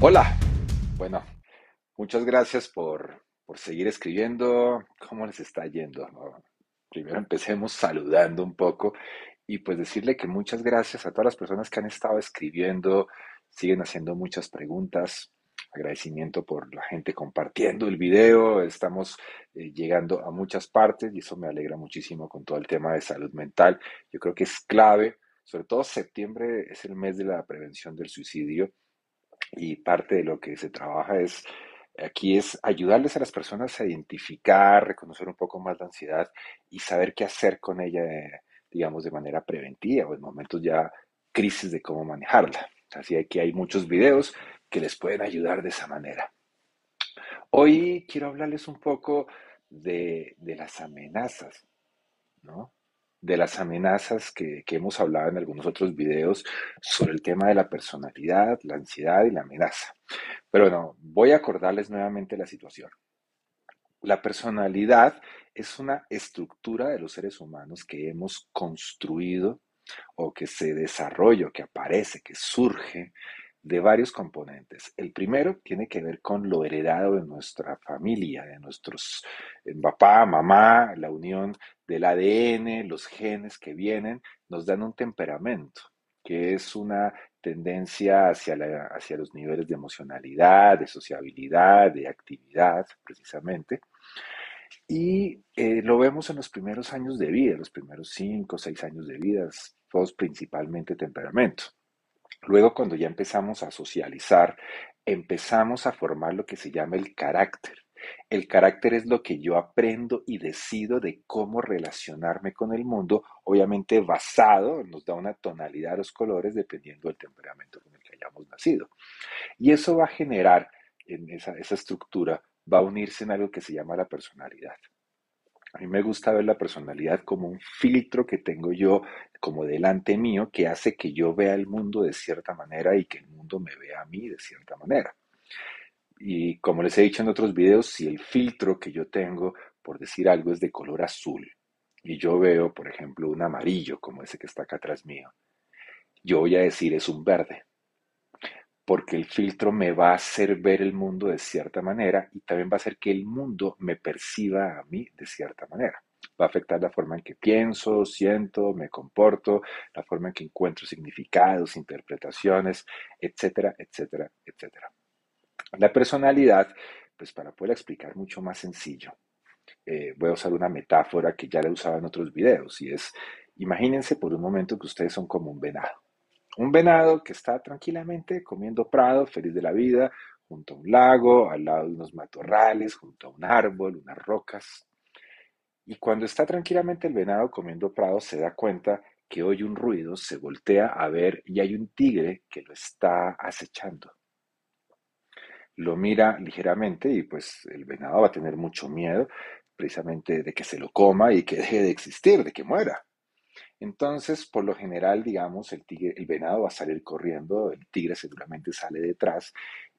Hola, bueno, muchas gracias por, seguir escribiendo. ¿Cómo les está yendo? Primero empecemos saludando un poco y pues decirle que muchas gracias a todas las personas que han estado escribiendo, siguen haciendo muchas preguntas. Agradecimiento por la gente compartiendo el video. Estamos eh, llegando a muchas partes y eso me alegra muchísimo con todo el tema de salud mental. Yo creo que es clave, sobre todo septiembre es el mes de la prevención del suicidio y parte de lo que se trabaja es aquí es ayudarles a las personas a identificar, reconocer un poco más la ansiedad y saber qué hacer con ella, digamos, de manera preventiva o en momentos ya crisis de cómo manejarla. Así que hay muchos videos que les pueden ayudar de esa manera. Hoy quiero hablarles un poco de, de las amenazas, ¿no? De las amenazas que, hemos hablado en algunos otros videos sobre el tema de la personalidad, la ansiedad y la amenaza. Pero bueno, voy a acordarles nuevamente la situación. La personalidad es una estructura de los seres humanos que hemos construido o que se desarrolla, que aparece, que surge de varios componentes. El primero tiene que ver con lo heredado de nuestra familia, de nuestros eh, papá, mamá, la unión del ADN, los genes que vienen, nos dan un temperamento, que es una tendencia hacia, hacia los niveles de emocionalidad, de sociabilidad, de actividad, precisamente. Y eh, lo vemos en los primeros años de vida, los primeros cinco seis años de vida, todos principalmente temperamento. Luego, cuando ya empezamos a socializar, empezamos a formar lo que se llama el carácter. El carácter es lo que yo aprendo y decido de cómo relacionarme con el mundo, obviamente basado, nos da una tonalidad de los colores dependiendo del temperamento con el que hayamos nacido. Y eso va a generar, en esa, esa estructura, va a unirse en algo que se llama la personalidad. A mí me gusta ver la personalidad como un filtro que tengo yo como delante mío que hace que yo vea el mundo de cierta manera y que el mundo me vea a mí de cierta manera. Y como les he dicho en otros videos, si el filtro que yo tengo, por decir algo, es de color azul y yo veo, por ejemplo, un amarillo como ese que está acá atrás mío, yo voy a decir es un verde porque el filtro me va a hacer ver el mundo de cierta manera y también va a hacer que el mundo me perciba a mí de cierta manera. Va a afectar la forma en que pienso, siento, me comporto, la forma en que encuentro significados, interpretaciones, etcétera, etcétera, etcétera. La personalidad, pues para poder explicar mucho más sencillo, eh, voy a usar una metáfora que ya la he usado en otros videos y es, imagínense por un momento que ustedes son como un venado. Un venado que está tranquilamente comiendo prado, feliz de la vida, junto a un lago, al lado de unos matorrales, junto a un árbol, unas rocas. Y cuando está tranquilamente el venado comiendo prado, se da cuenta que oye un ruido, se voltea a ver y hay un tigre que lo está acechando. Lo mira ligeramente y pues el venado va a tener mucho miedo precisamente de que se lo coma y que deje de existir, de que muera. Entonces, por lo general, digamos, el, tigre, el venado va a salir corriendo, el tigre seguramente sale detrás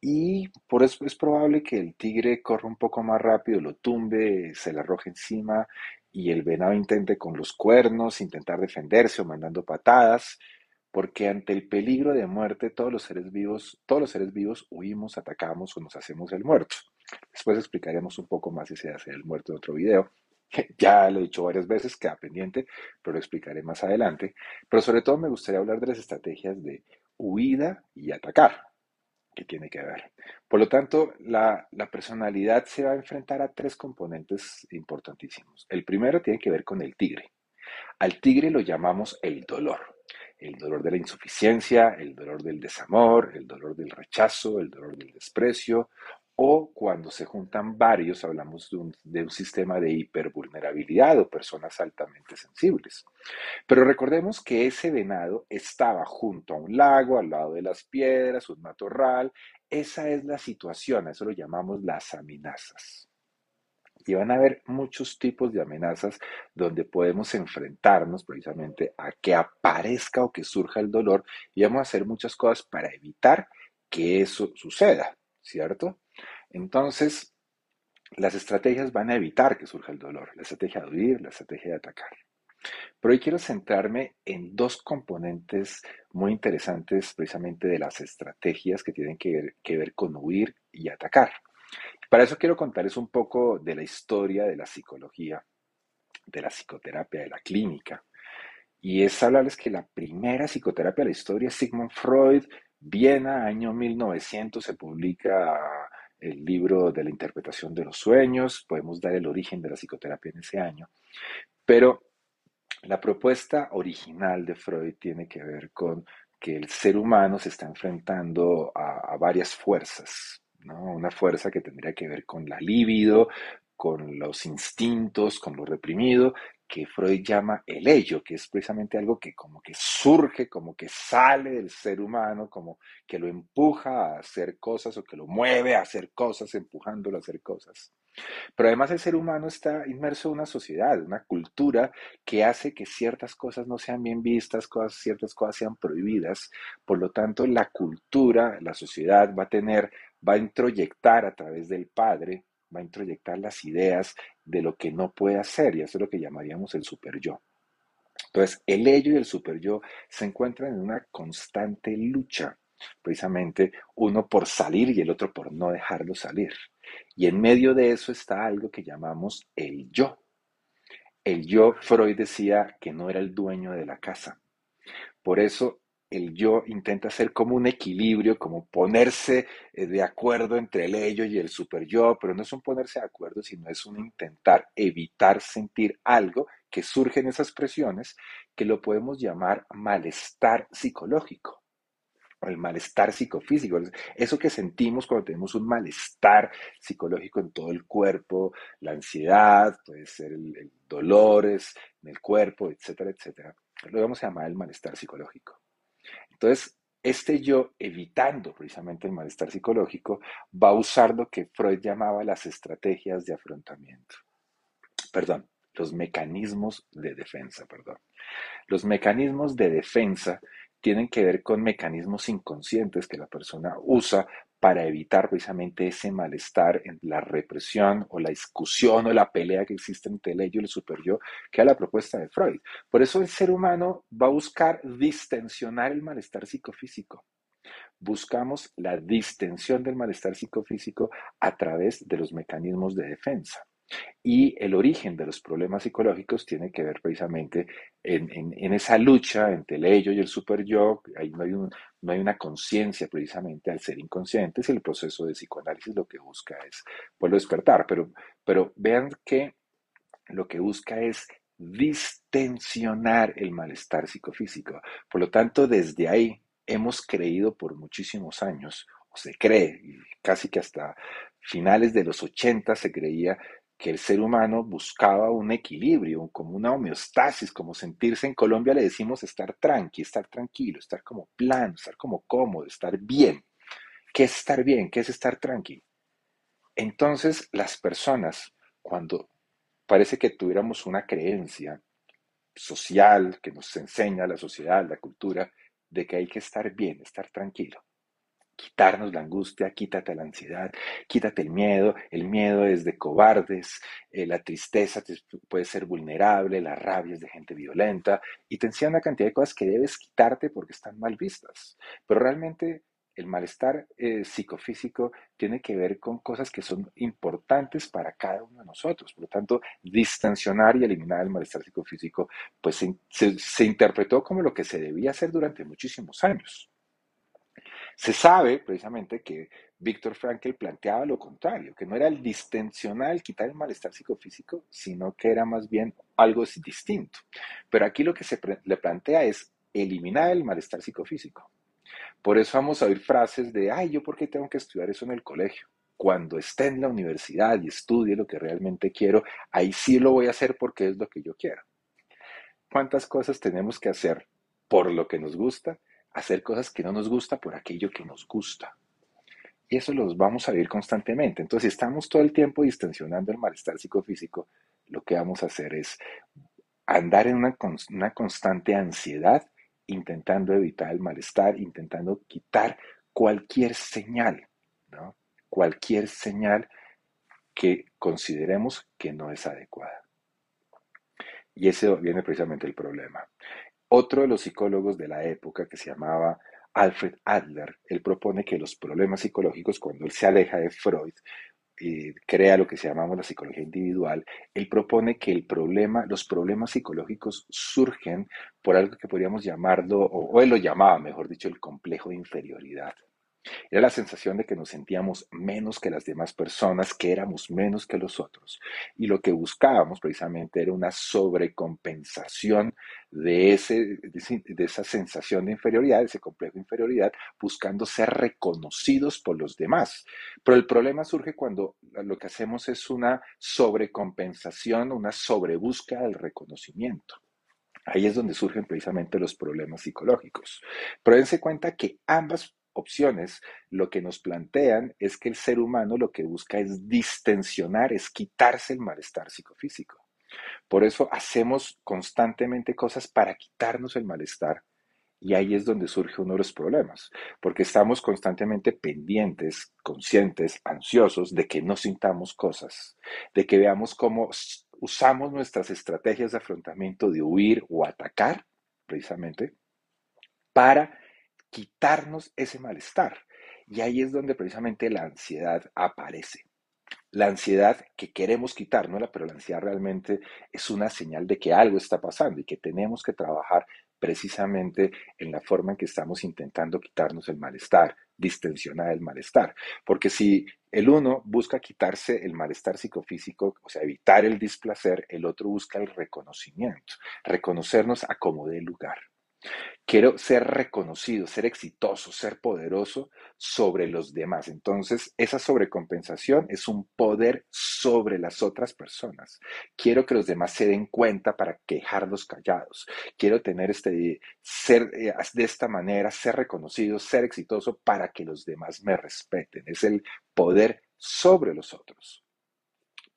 y por eso es probable que el tigre corra un poco más rápido, lo tumbe, se le arroje encima y el venado intente con los cuernos intentar defenderse o mandando patadas, porque ante el peligro de muerte todos los seres vivos, todos los seres vivos huimos, atacamos o nos hacemos el muerto. Después explicaremos un poco más si se hace el muerto en otro video. Ya lo he dicho varias veces, queda pendiente, pero lo explicaré más adelante. Pero sobre todo me gustaría hablar de las estrategias de huida y atacar, que tiene que ver. Por lo tanto, la, la personalidad se va a enfrentar a tres componentes importantísimos. El primero tiene que ver con el tigre. Al tigre lo llamamos el dolor. El dolor de la insuficiencia, el dolor del desamor, el dolor del rechazo, el dolor del desprecio o cuando se juntan varios, hablamos de un, sistema de hipervulnerabilidad o personas altamente sensibles. Pero recordemos que ese venado estaba junto a un lago, al lado de las piedras, un matorral. Esa es la situación, eso lo llamamos las amenazas. Y van a haber muchos tipos de amenazas donde podemos enfrentarnos precisamente a que aparezca o que surja el dolor y vamos a hacer muchas cosas para evitar que eso suceda, ¿cierto? Entonces, las estrategias van a evitar que surja el dolor, la estrategia de huir, la estrategia de atacar. Pero hoy quiero centrarme en dos componentes muy interesantes precisamente de las estrategias que tienen que ver, que ver con huir y atacar. Para eso quiero contarles un poco de la historia de la psicología, de la psicoterapia, de la clínica. Y es hablarles que la primera psicoterapia de la historia Sigmund Freud, Viena, año 1900, se publica el libro de la interpretación de los sueños, podemos dar el origen de la psicoterapia en ese año, pero la propuesta original de Freud tiene que ver con que el ser humano se está enfrentando a varias fuerzas, Una fuerza que tendría que ver con la libido, con los instintos, con lo reprimido, que Freud llama el ello, que es precisamente algo que como que surge, como que sale del ser humano, como que lo empuja a hacer cosas o que lo mueve a hacer cosas, empujándolo a hacer cosas. Pero además el ser humano está inmerso en una sociedad, una cultura que hace que ciertas cosas no sean bien vistas, cosas, ciertas cosas sean prohibidas. Por lo tanto, la cultura, la sociedad va a tener, va a introyectar a través del padre va a introyectar las ideas de lo que no puede hacer, y eso es lo que llamaríamos el super yo. Entonces, el ello y el super yo se encuentran en una constante lucha, precisamente uno por salir y el otro por no dejarlo salir. Y en medio de eso está algo que llamamos el yo. El yo, Freud decía que no era el dueño de la casa. Por eso el yo intenta hacer como un equilibrio, como ponerse eh, de acuerdo entre el ello y el super yo, pero no es un ponerse de acuerdo, sino es un intentar evitar sentir algo que surge en esas presiones, que lo podemos llamar malestar psicológico o el malestar psicofísico, eso que sentimos cuando tenemos un malestar psicológico en todo el cuerpo, la ansiedad, puede ser el, el dolores en el cuerpo, etcétera, etcétera. Lo vamos a llamar el malestar psicológico. Entonces, este yo, evitando precisamente el malestar psicológico, va a usar lo que Freud llamaba las estrategias de afrontamiento. Perdón, los mecanismos de defensa, perdón. Los mecanismos de defensa tienen que ver con mecanismos inconscientes que la persona usa para evitar precisamente ese malestar en la represión o la discusión o la pelea que existe entre el ello y el superyo, que es la propuesta de Freud. Por eso el ser humano va a buscar distensionar el malestar psicofísico. Buscamos la distensión del malestar psicofísico a través de los mecanismos de defensa. Y el origen de los problemas psicológicos tiene que ver precisamente en, esa lucha entre el ello y el super yo. Ahí no hay, no hay una conciencia precisamente al ser inconscientes y el proceso de psicoanálisis lo que busca es pues, despertar. Pero, pero vean que lo que busca es distensionar el malestar psicofísico. Por lo tanto, desde ahí hemos creído por muchísimos años, o se cree, casi que hasta finales de los 80 se creía que el ser humano buscaba un equilibrio, como una homeostasis, como sentirse en Colombia le decimos estar tranqui, estar tranquilo, estar como plano, estar como cómodo, estar bien. ¿Qué es estar bien? ¿Qué es estar tranquilo? Entonces, las personas, cuando parece que tuviéramos una creencia social que nos enseña la sociedad, la cultura, de que hay que estar bien, estar tranquilo, quitarnos la angustia, quítate la ansiedad, quítate el miedo. El miedo es de cobardes, eh, la tristeza puede ser vulnerable, la rabia es de gente violenta y te enseñan una cantidad de cosas que debes quitarte porque están mal vistas. Pero realmente el malestar eh, psicofísico tiene que ver con cosas que son importantes para cada uno de nosotros. Por lo tanto, distensionar y eliminar el malestar psicofísico, pues se interpretó como lo que se debía hacer durante muchísimos años. Se sabe precisamente que Víctor Frankl planteaba lo contrario, que no era el distensionar, el quitar el malestar psicofísico, sino que era más bien algo distinto. Pero aquí lo que se le plantea es eliminar el malestar psicofísico. Por eso vamos a oír frases de, ay, ¿yo por qué tengo que estudiar eso en el colegio? cuando esté en la universidad y estudie lo que realmente quiero, ahí sí lo voy a hacer porque es lo que yo quiero. ¿Cuántas cosas tenemos que hacer por lo que nos gusta? Hacer cosas que no nos gusta por aquello que nos gusta. Y eso los vamos a vivir constantemente. Entonces, si estamos todo el tiempo distensionando el malestar psicofísico, lo que vamos a hacer es andar en una, una constante ansiedad, intentando evitar el malestar, intentando quitar cualquier señal. Cualquier señal que consideremos que no es adecuada. Y ese viene precisamente el problema. Otro de los psicólogos de la época que se llamaba Alfred Adler, él propone que los problemas psicológicos, cuando él se aleja de Freud, y crea lo que se llamamos la psicología individual, él propone que el problema, los problemas psicológicos surgen por algo que podríamos llamarlo, o él lo llamaba, mejor dicho, el complejo de inferioridad. Era la sensación de que nos sentíamos menos que las demás personas, que éramos menos que los otros. Y lo que buscábamos precisamente era una sobrecompensación de, ese, de esa sensación de inferioridad, ese complejo de inferioridad, buscando ser reconocidos por los demás. Pero el problema surge cuando lo que hacemos es una sobrecompensación, una sobrebúsqueda del reconocimiento. Ahí es donde surgen precisamente los problemas psicológicos. Pero dense cuenta que ambas opciones, lo que nos plantean es que el ser humano lo que busca es distensionar, es quitarse el malestar psicofísico. Por eso hacemos constantemente cosas para quitarnos el malestar. Y ahí es donde surge uno de los problemas, porque estamos constantemente pendientes, conscientes, ansiosos de que no sintamos cosas, de que veamos cómo usamos nuestras estrategias de afrontamiento de huir o atacar, precisamente, para quitarnos ese malestar. Y ahí es donde precisamente la ansiedad aparece. La ansiedad que queremos quitarnos, pero la ansiedad realmente es una señal de que algo está pasando y que tenemos que trabajar precisamente en la forma en que estamos intentando quitarnos el malestar, distensionar el malestar. Porque si el uno busca quitarse el malestar psicofísico, o sea, evitar el displacer, el otro busca el reconocimiento, reconocernos a como dé lugar. Quiero ser reconocido, ser exitoso, ser poderoso sobre los demás. Entonces, esa sobrecompensación es un poder sobre las otras personas. Quiero que los demás se den cuenta para quejarlos callados. Quiero tener este ser eh, de esta manera, ser reconocido, ser exitoso para que los demás me respeten. Es el poder sobre los otros.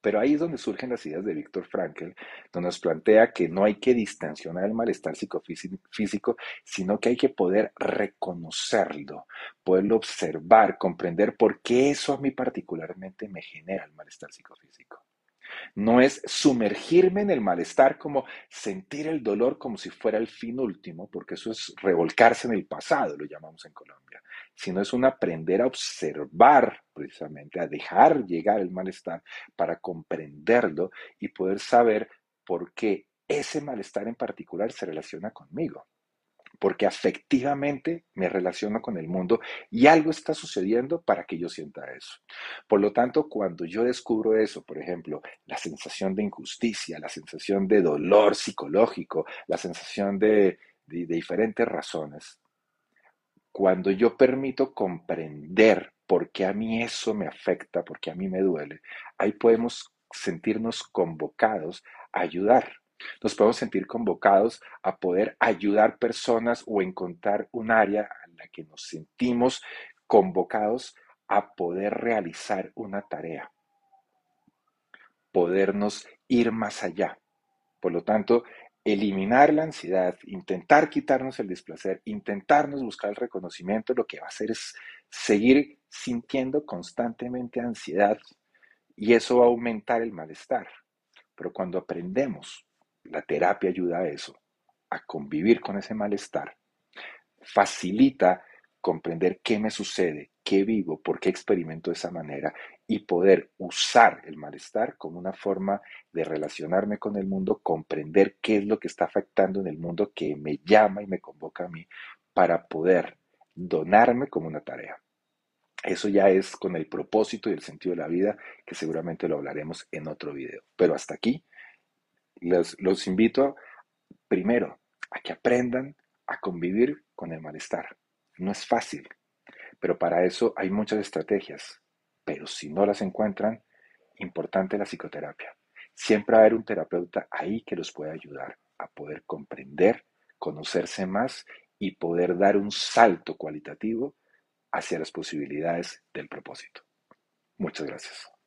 Pero ahí es donde surgen las ideas de Víctor Frankl, donde nos plantea que no hay que distensionar el malestar psicofísico, sino que hay que poder reconocerlo, poderlo observar, comprender por qué eso a mí particularmente me genera el malestar psicofísico. No es sumergirme en el malestar como sentir el dolor como si fuera el fin último, porque eso es revolcarse en el pasado, lo llamamos en Colombia, sino es un aprender a observar precisamente, a dejar llegar el malestar para comprenderlo y poder saber por qué ese malestar en particular se relaciona conmigo porque afectivamente me relaciono con el mundo y algo está sucediendo para que yo sienta eso. Por lo tanto, cuando yo descubro eso, por ejemplo, la sensación de injusticia, la sensación de dolor psicológico, la sensación de, diferentes razones, cuando yo permito comprender por qué a mí eso me afecta, por qué a mí me duele, ahí podemos sentirnos convocados a ayudar nos podemos sentir convocados a poder ayudar personas o encontrar un área en la que nos sentimos convocados a poder realizar una tarea, podernos ir más allá. Por lo tanto, eliminar la ansiedad, intentar quitarnos el displacer, intentarnos buscar el reconocimiento, lo que va a hacer es seguir sintiendo constantemente ansiedad y eso va a aumentar el malestar. Pero cuando aprendemos la terapia ayuda a eso, a convivir con ese malestar. Facilita comprender qué me sucede, qué vivo, por qué experimento de esa manera y poder usar el malestar como una forma de relacionarme con el mundo, comprender qué es lo que está afectando en el mundo que me llama y me convoca a mí para poder donarme como una tarea. Eso ya es con el propósito y el sentido de la vida, que seguramente lo hablaremos en otro video. Pero hasta aquí los, invito primero a que aprendan a convivir con el malestar. No es fácil, pero para eso hay muchas estrategias. pero si no las encuentran, importante la psicoterapia. Siempre va a haber un terapeuta ahí que los pueda ayudar a poder comprender, conocerse más y poder dar un salto cualitativo hacia las posibilidades del propósito. Muchas gracias.